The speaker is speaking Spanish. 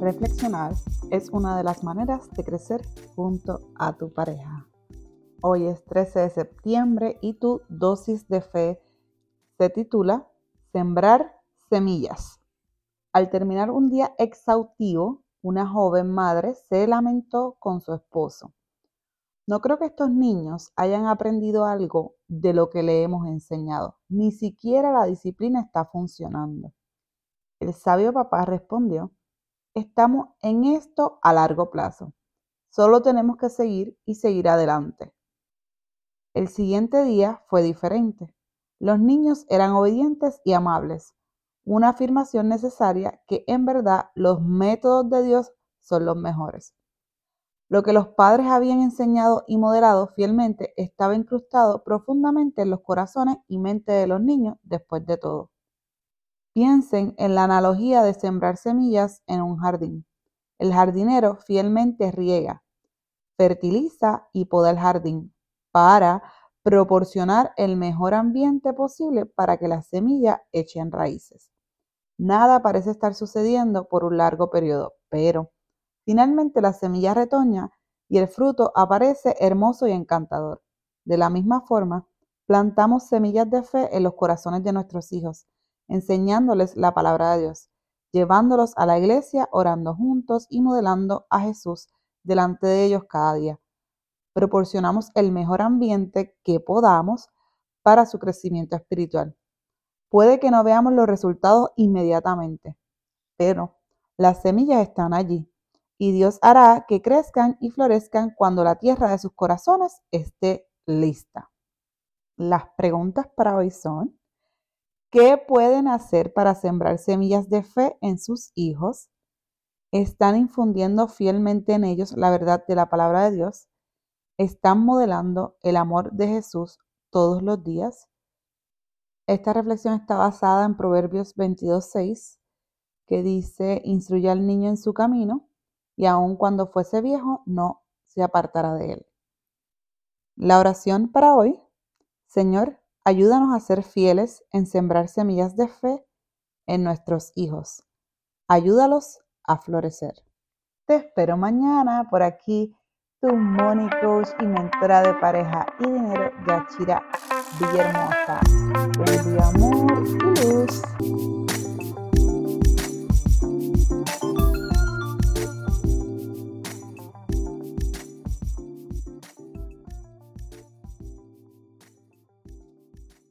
perdonar es una de las maneras de crecer junto a tu pareja. Hoy es 13 de septiembre y tu dosis de fe se titula Sembrar semillas. Al terminar un día exhaustivo, una joven madre se lamentó con su esposo. No creo que estos niños hayan aprendido algo de lo que le hemos enseñado. Ni siquiera la disciplina está funcionando. El sabio papá respondió, estamos en esto a largo plazo. Solo tenemos que seguir y seguir adelante. El siguiente día fue diferente. Los niños eran obedientes y amables, una afirmación necesaria que en verdad los métodos de Dios son los mejores. Lo que los padres habían enseñado y modelado fielmente estaba incrustado profundamente en los corazones y mente de los niños después de todo. Piensen en la analogía de sembrar semillas en un jardín. El jardinero fielmente riega, fertiliza y poda el jardín para proporcionar el mejor ambiente posible para que las semillas echen raíces. Nada parece estar sucediendo por un largo periodo, pero finalmente la semilla retoña y el fruto aparece hermoso y encantador. De la misma forma, plantamos semillas de fe en los corazones de nuestros hijos enseñándoles la palabra de Dios, llevándolos a la iglesia, orando juntos y modelando a Jesús delante de ellos cada día. Proporcionamos el mejor ambiente que podamos para su crecimiento espiritual. Puede que no veamos los resultados inmediatamente, pero las semillas están allí y Dios hará que crezcan y florezcan cuando la tierra de sus corazones esté lista. Las preguntas para hoy son, ¿Qué pueden hacer para sembrar semillas de fe en sus hijos? ¿Están infundiendo fielmente en ellos la verdad de la palabra de Dios? ¿Están modelando el amor de Jesús todos los días? Esta reflexión está basada en Proverbios 22.6, que dice, instruye al niño en su camino y aun cuando fuese viejo no se apartará de él. La oración para hoy, Señor, Ayúdanos a ser fieles en sembrar semillas de fe en nuestros hijos. Ayúdalos a florecer. Te espero mañana por aquí, tu money coach y mentora de pareja y dinero, Yachira Villahermosa. Día, amor y luz.